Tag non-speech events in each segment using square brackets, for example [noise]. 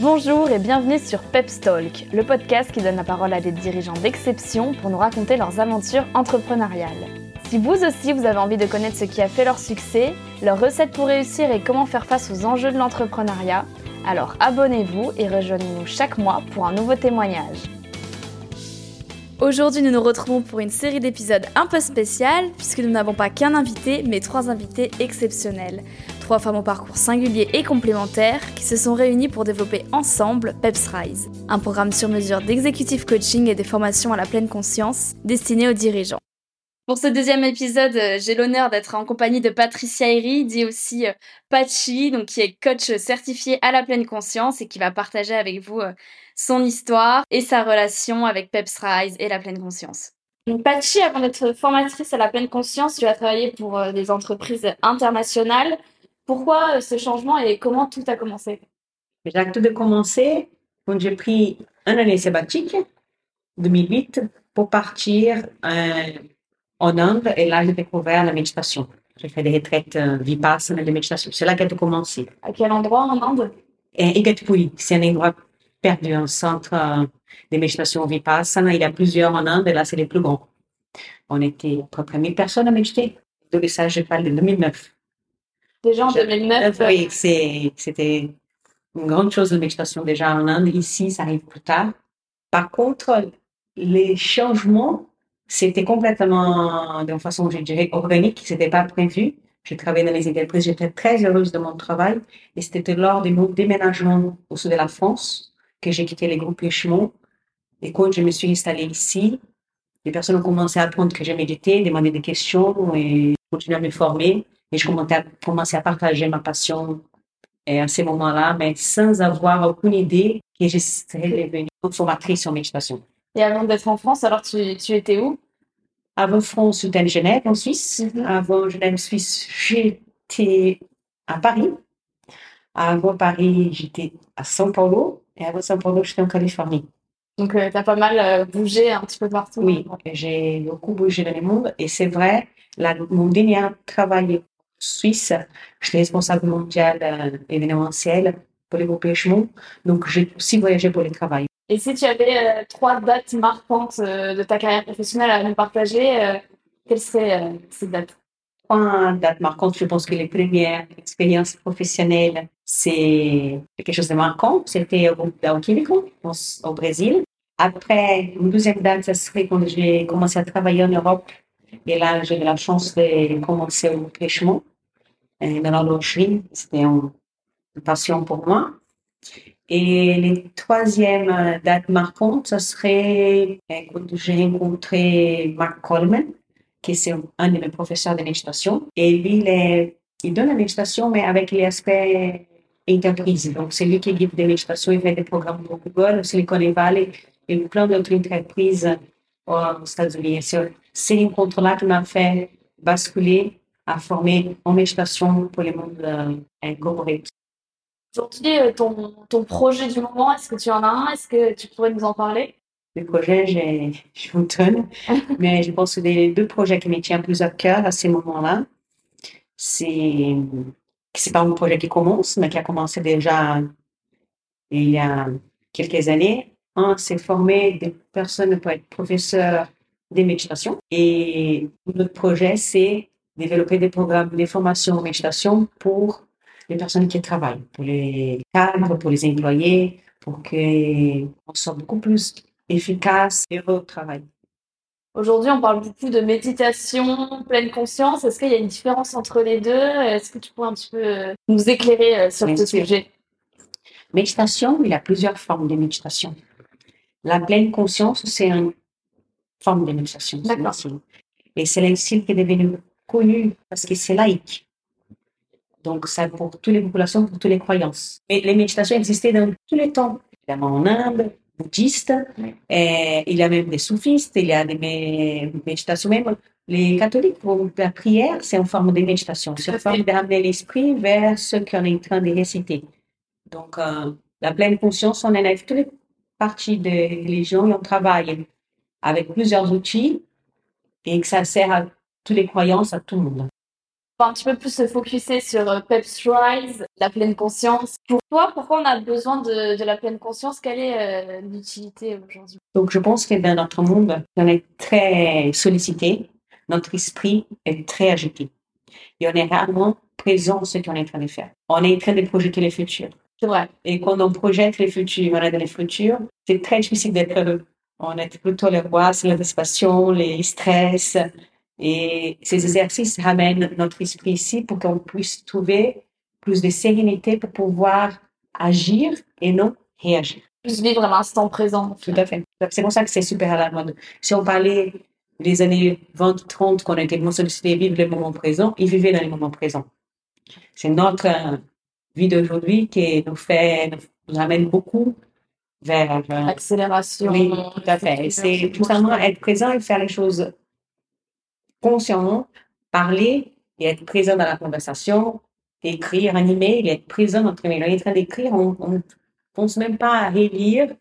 Bonjour et bienvenue sur Pepstalk, le podcast qui donne la parole à des dirigeants d'exception pour nous raconter leurs aventures entrepreneuriales. Si vous aussi vous avez envie de connaître ce qui a fait leur succès, leurs recettes pour réussir et comment faire face aux enjeux de l'entrepreneuriat, alors abonnez-vous et rejoignez-nous chaque mois pour un nouveau témoignage. Aujourd'hui, nous nous retrouvons pour une série d'épisodes un peu spéciales, puisque nous n'avons pas qu'un invité, mais trois invités exceptionnels. Trois femmes au parcours singulier et complémentaire qui se sont réunies pour développer ensemble Peps Rise, un programme sur mesure d'exécutif coaching et des formations à la pleine conscience destiné aux dirigeants. Pour ce deuxième épisode, euh, j'ai l'honneur d'être en compagnie de Patricia Eri, dit aussi euh, Pachi, donc qui est coach certifié à la pleine conscience et qui va partager avec vous euh, son histoire et sa relation avec Peps Rise et la pleine conscience. Donc, Pachi, avant d'être formatrice à la pleine conscience, tu as travaillé pour des entreprises internationales. Pourquoi ce changement et comment tout a commencé? J'ai tout a commencé quand j'ai pris un année sabbatique, 2008, pour partir en Inde et là, j'ai découvert la méditation. J'ai fait des retraites euh, vipassana de méditation. C'est là qu'elle a commencé. À quel endroit en Inde? Et Igatpuri, c'est un endroit perdu, un centre euh, de méditation vipassana. Il y a plusieurs en Inde et là, c'est les plus grands. On était à peu près 1000 personnes à méditer. De ça, je parle de 2009. Déjà en 2009 Oui, c'était une grande chose de méditation déjà en Inde. Ici, ça arrive plus tard. Par contre, les changements c'était complètement d'une façon, je dirais, organique, c'était pas prévu. Je travaillais dans les entreprises, j'étais très heureuse de mon travail. Et c'était lors de mon déménagement au sud de la France que j'ai quitté les groupes Richemont. Et quand je me suis installée ici, les personnes ont commencé à apprendre que j'ai médité, demander des questions et continuer à me former. Et je commençais à, partager ma passion et à ces moments-là, mais sans avoir aucune idée que je serais devenue formatrice en méditation. Et avant d'être en France, alors tu, tu étais où? Avant France, j'étais à Genève, en Suisse. Mm -hmm. Avant Genève, Suisse, j'étais à Paris. Avant Paris, j'étais à São Paulo. Et avant São Paulo, j'étais en Californie. Donc, euh, tu as pas mal euh, bougé un petit peu partout. Oui, j'ai beaucoup bougé dans le monde. Et c'est vrai, la, mon dernier travail en Suisse, j'étais responsable mondial euh, événementiel pour les groupes. Donc, j'ai aussi voyagé pour le travail. Et si tu avais euh, trois dates marquantes euh, de ta carrière professionnelle à nous partager, quelles seraient ces dates? Trois dates marquantes, je pense que les premières expériences professionnelles, c'est quelque chose de marquant. C'était au groupe d'Aoquímico, au Brésil. Après, une deuxième date, ce serait quand j'ai commencé à travailler en Europe. Et là, j'ai eu la chance de commencer au pêchement, dans l'horlogerie. C'était une passion pour moi. Et les troisième euh, date marquante, ce serait euh, quand j'ai rencontré Mark Coleman, qui est un de mes professeurs de méditation. Et lui, il donne la méditation, mais avec l'aspect entreprise. Donc, c'est lui qui guide des méditations, il fait des programmes pour Google, Silicon Valley et plein d'autres entreprises aux États-Unis. C'est ces rencontres-là qui m'ont fait basculer à former en méditation pour le monde euh, corporate. Aujourd'hui, euh, ton, ton projet du moment, est-ce que tu en as un? Est-ce que tu pourrais nous en parler? Le projet, je vous donne, [laughs] mais je pense que les deux projets qui me tiennent plus à cœur à ces moments-là, c'est c'est pas un projet qui commence, mais qui a commencé déjà il y a quelques années. Un, c'est former des personnes pour être professeurs de méditation. Et l'autre projet, c'est développer des programmes de formation en méditation pour les personnes qui travaillent, pour les cadres, pour les employés, pour qu'on soit beaucoup plus efficace et au travail. Aujourd'hui, on parle beaucoup de méditation, pleine conscience. Est-ce qu'il y a une différence entre les deux? Est-ce que tu pourrais un petit peu euh, nous éclairer euh, sur Bien ce sûr. sujet? Méditation, il y a plusieurs formes de méditation. La pleine conscience, c'est une forme de méditation. Et c'est style qui est devenu connu parce que c'est laïque. Donc, c'est pour toutes les populations, pour toutes les croyances. Et les méditations existaient dans tous les temps. Évidemment, en Inde, bouddhiste, et il y a même des soufistes, il y a des méditations même. Les catholiques, pour la prière, c'est une forme de méditation. C'est une forme de ramener l'esprit vers ce qu'on est en train de réciter. Donc, euh, la pleine conscience, on élève toutes les parties de religion et on travaille avec plusieurs outils et que ça sert à toutes les croyances, à tout le monde. Un petit peu plus se focuser sur euh, Peps Rise, la pleine conscience. Pour toi, pourquoi on a besoin de, la pleine conscience? Quelle est euh, l'utilité aujourd'hui? Donc, je pense que dans notre monde, on est très sollicité, notre esprit est très agité. Et on est rarement présent ce qu'on est en train de faire. On est en train de projeter le futur. C'est vrai. Et quand on projette le futur, on est dans le futur, c'est très difficile d'être heureux. On est plutôt les rois, c'est l'anticipation, les stress, et ces exercices ramènent notre esprit ici pour qu'on puisse trouver plus de sérénité pour pouvoir agir et non réagir. Plus vivre l'instant présent. Tout à fait. C'est pour ça que c'est super à la mode. Si on parlait des années 20, 30, qu'on était moins sollicités vivre le moment présent, ils vivaient dans le moment présent. C'est notre euh, vie d'aujourd'hui qui nous fait, nous amène beaucoup vers euh, l'accélération. Oui, tout à fait. C'est tout simplement être présent et faire les choses consciemment, parler et être présent dans la conversation, écrire, animer et être présent dans On est en train d'écrire, on ne pense même pas à relire,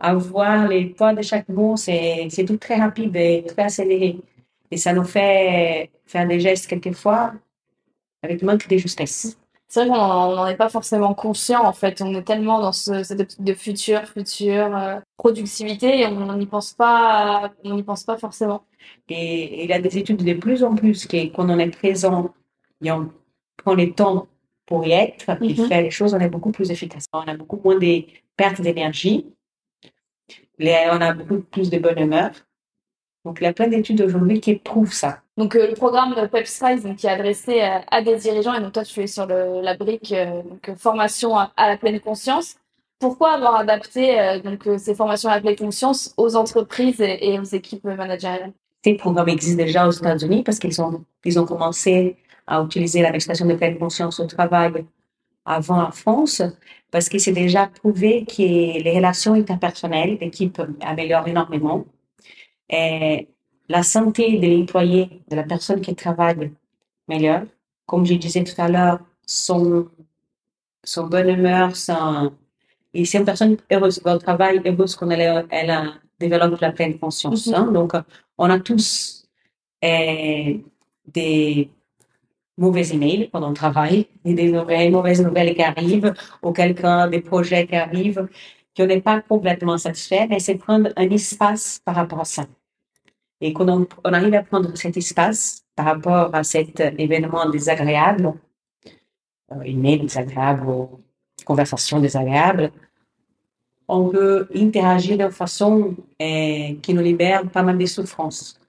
à voir les points de chaque mot, c'est tout très rapide et très accéléré. Et ça nous fait faire des gestes quelquefois avec manque de justesse. C'est vrai qu'on n'en est pas forcément conscient en fait. On est tellement dans ce, cette optique de futur, futur, euh, productivité et on n'y pense pas, on n'y pense pas forcément. Et, il y a des études de plus en plus qui, quand on est présent et on prend le temps pour y être et mhm. faire les choses, on est beaucoup plus efficace. On a beaucoup moins de pertes d'énergie. On a beaucoup plus de bonne humeur. Donc, il y a plein d'études aujourd'hui qui prouvent ça. Donc, euh, le programme Peps qui est adressé euh, à, des dirigeants, et donc toi, tu es sur la brique euh, formation à, la pleine conscience. Pourquoi avoir adapté ces formations à la pleine conscience aux entreprises et, aux équipes managériales? Ces programmes existent déjà aux États-Unis parce qu'ils ont, ils ont commencé à utiliser la l'expression de pleine conscience au travail avant en France, parce que c'est déjà prouvé que les relations interpersonnelles d'équipe améliorent énormément la santé de l'employé, de la personne qui travaille meilleure. Comme je disais tout à l'heure, son, son bonne humeur, son, et c'est une personne heureuse au travail, heureuse qu'on elle, elle a développé la pleine conscience. Mm-hmm. Hein. Donc, on a tous eh, des mauvais emails pendant le travail, et des mauvaises nouvelles qui arrivent, ou quelqu'un, des projets qui arrivent, qu'on n'est pas complètement satisfait, mais c'est prendre un espace par rapport à ça. Et quand on, arrive à prendre cet espace par rapport à cet événement désagréable, euh, email désagréable ou conversation désagréable, on peut interagir de façon euh, qui nous libère pas mal de souffrances.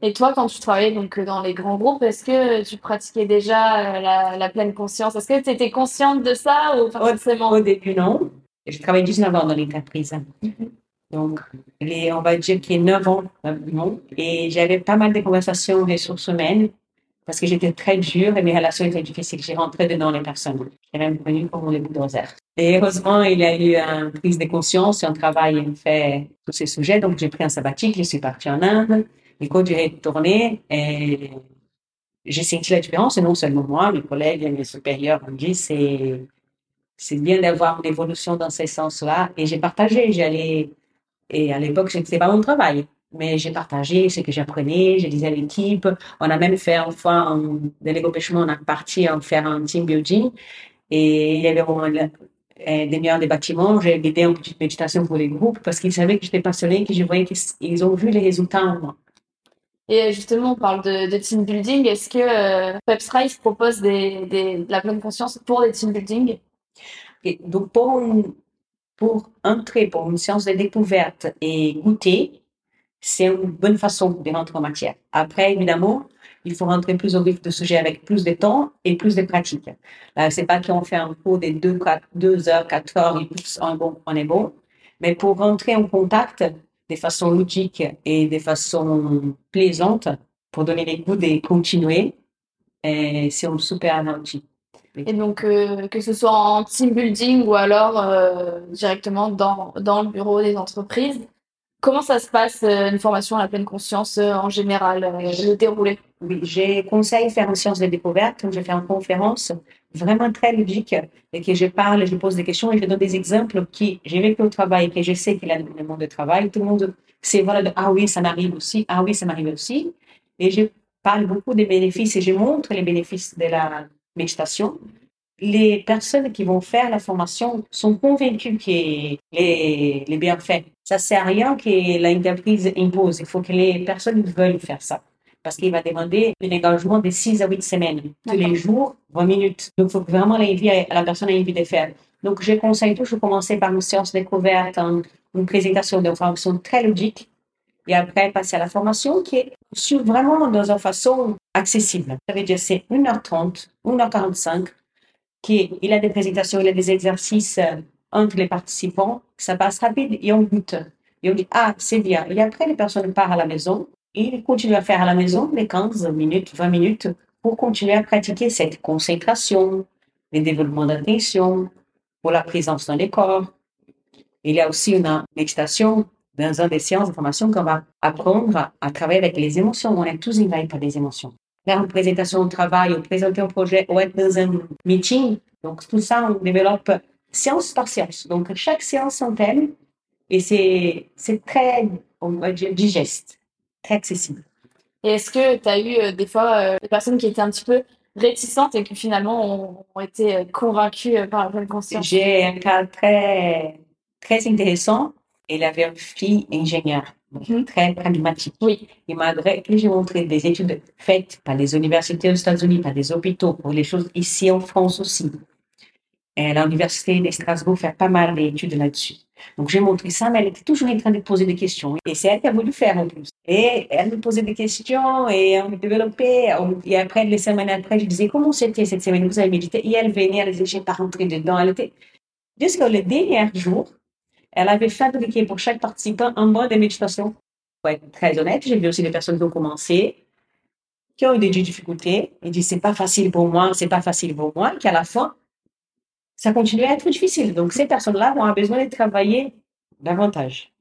Et toi, quand tu travaillais donc dans les grands groupes, est-ce que tu pratiquais déjà euh, la, pleine conscience? Est-ce que tu étais consciente de ça ou forcément? au, début, non. Je travaillais 19 ans dans l'entreprise. Mm-hmm. Donc, les, on va dire qu'il y a 9 ans, et j'avais pas mal de conversations ressources humaines parce que j'étais très dure et mes relations étaient difficiles. J'ai rentré dedans les personnes. J'ai même connu comme les bulldozers. Et heureusement, il y a eu une prise de conscience et un travail fait tous ces sujets. Donc, j'ai pris un sabbatique, je suis partie en Inde. Et quand j'ai retourné, et j'ai senti la différence, et non seulement moi, mes collègues et mes supérieurs ont dit, c'est, bien d'avoir une évolution dans ce sens-là. Et j'ai partagé, j'allais et à l'époque, ce n'était pas mon travail. Mais j'ai partagé ce que j'apprenais, je disais à l'équipe. On a même fait une fois, un délégué pêchement, on a parti en faire un team building. Et il y avait des meilleurs des bâtiments. J'ai guidé une petite méditation pour les groupes parce qu'ils savaient que j'étais passionnée, que je voyais qu'ils ont vu les résultats en moi. Et justement, on parle de, team building. Est-ce que euh, Peps Rise propose des, des, de la pleine conscience pour les team building? Et Donc, pour pour entrer pour une séance de découverte et goûter, c'est une bonne façon de rentrer en matière. Après, évidemment, il faut rentrer plus au vif du sujet avec plus de temps et plus de pratique. Là, c'est pas qu'on fait un cours de deux, quatre, deux heures, quatre heures, et on est bon, on est bon. Mais pour rentrer en contact de façon logique et de façon plaisante, pour donner les goûts de continuer, eh, c'est un super outil. Et donc, euh, que ce soit en team building ou alors euh, directement dans, dans le bureau des entreprises, comment ça se passe euh, une formation à la pleine conscience en général, le déroulé? Oui, j'ai conseillé de faire une séance de découverte, je fais une conférence vraiment très logique et que je parle, je pose des questions et je donne des exemples qui j'ai vécu au travail et que je sais qu'il y a le monde de travail. Tout le monde sait, voilà, ah oui, ça m'arrive aussi, ah oui, ça m'arrive aussi. Et je parle beaucoup des bénéfices et je montre les bénéfices de la méditation, les personnes qui vont faire la formation sont convaincues que les, les bienfaits. Ça sert à rien que l'entreprise impose. Il faut que les personnes veuillent faire ça. Parce qu'il va demander un engagement de 6 à 8 semaines. Tous les jours, 20 minutes. Donc, il faut vraiment la personne ait envie de faire. Donc, je conseille toujours de commencer par une séance découverte, une présentation de formation très logique. Et après, passer à la formation qui est sur vraiment dans une façon accessible. Ça veut dire c'est 1h30, 1h45 il a des présentations, il a des exercices euh, entre les participants. Ça passe rapide et on goûte. Et on dit, ah, c'est bien. Et après, les personnes partent à la maison. Et ils continuent à faire à la maison les 15 minutes, 20 minutes pour continuer à pratiquer cette concentration, le développement d'attention, pour la présence dans les corps. Il y a aussi une méditation dans un des séances de formation qu'on va apprendre à, travailler avec les émotions. On est tous envahis par des émotions faire une présentation au travail, ou présenter un projet, ou être dans un meeting. Donc, tout ça, on développe séance par séance. Donc, chaque séance un thème et c'est, très, on va dire, digeste, très accessible. Et est-ce que tu as eu euh, des fois euh, des personnes qui étaient un petit peu réticentes et qui finalement ont, été euh, convaincues par la conscience? J'ai un cas très, très intéressant. Il avait une fille ingénieure. Mhm. très pragmatique. Oui. Et malgré que j'ai montré des études faites par les universités aux États-Unis, par des hôpitaux, pour les choses ici en France aussi. Et l'université de Strasbourg fait pas mal d'études là-dessus. Donc j'ai montré ça, mais elle était toujours en train de poser des questions. Et c'est elle qui a voulu faire en plus. Et elle me posait des questions et on développait. Et après, les semaines après, je disais comment c'était cette semaine, vous avez médité? Et elle venait, elle disait, j'ai pas rentré dedans. Elle était, jusqu'au dernier jour, elle avait fabriqué pour chaque participant un mode de méditation. Pour être très honnête, j'ai vu aussi des personnes qui ont commencé, qui ont eu des difficultés, et dit c'est pas facile pour moi, c'est pas facile pour moi, qu'à la fin, ça continue à être difficile. Donc ces personnes-là avoir besoin de travailler davantage.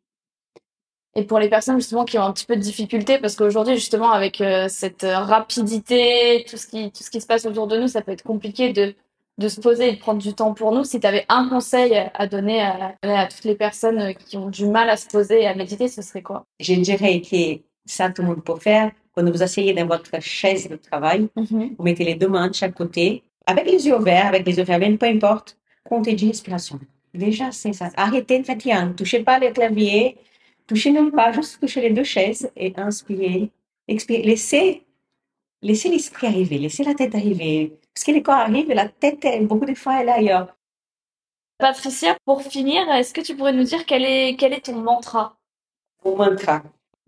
Et pour les personnes justement qui ont un petit peu de difficulté, parce qu'aujourd'hui justement avec euh, cette rapidité, tout ce qui tout ce qui se passe autour de nous, ça peut être compliqué de de se poser et de prendre du temps pour nous. Si tu avais un conseil à donner à, toutes les personnes qui ont du mal à se poser et à méditer, ce serait quoi? Je dirais que ça, tout le monde peut faire. Quand vous asseyez dans votre chaise de travail, mhm. vous mettez les deux mains de chaque côté, avec les yeux ouverts, avec les yeux fermés, peu importe, comptez 10 respirations. Déjà, c'est ça. Arrêtez de fatiguer. Ne touchez pas le clavier, touchez même pas, juste touchez les deux chaises et inspirez, expirez. Laissez, laissez l'esprit arriver, laissez la tête arriver. Parce que les corps arrivent et la tête, beaucoup de fois, elle est ailleurs. Patricia, pour finir, est-ce que tu pourrais nous dire quel est, quel est ton mantra? Mon mantra,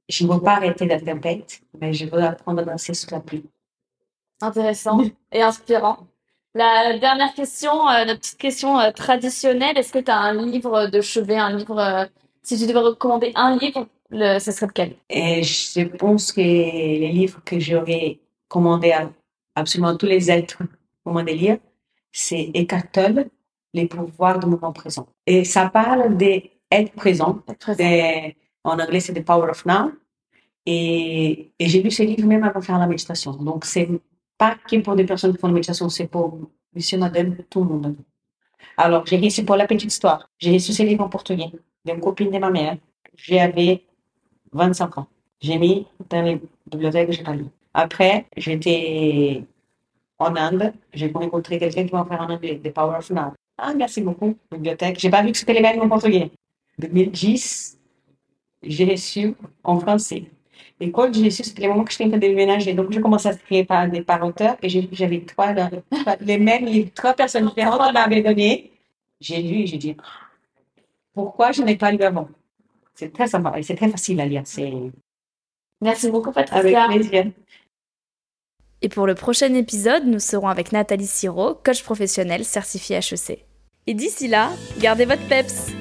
je ne veux pas arrêter la tempête, mais je veux apprendre à danser sous la pluie. Intéressant et inspirant. La dernière question, euh, la petite question euh, traditionnelle, est-ce que tu as un livre de chevet, un livre, euh, si tu devais recommander un livre, le, ce serait lequel? Et Je pense que les livres que j'aurais commandé à absolument tous les êtres mon délire, c'est Eckhart Tolle, les pouvoirs du moment présent. Et ça parle d'être présent. en anglais, c'est The Power of Now. Et, et j'ai lu ce livre même avant de faire la méditation. Donc, c'est pas que pour des personnes qui font la méditation, c'est pour monsieur, madame, tout le monde. Alors, j'ai reçu pour la petite histoire. J'ai reçu ce livre en portugais d'une copine de ma mère. J'avais 25 ans. J'ai mis dans les bibliothèques, j'ai pas lu. Après, j'étais en Inde, j'ai rencontré quelqu'un qui m'a fait en anglais, The Power of Now. Ah, merci beaucoup, bibliothèque. J'ai pas vu que c'était les mêmes en portugais. 2010, j'ai reçu en français. Et quand j'ai reçu, c'était le moment que je tentais de déménager. Donc, j'ai commencé à écrire par par auteurs et j'avais trois, [laughs] les mêmes trois personnes différentes m'avaient donné. J'ai lu et j'ai dit, pourquoi je n'ai pas lu avant? C'est très sympa et c'est très facile à lire. Merci beaucoup, Patricia. Avec plaisir. Et pour le prochain épisode, nous serons avec Nathalie Siro, coach professionnel certifié HEC. Et d'ici là, gardez votre peps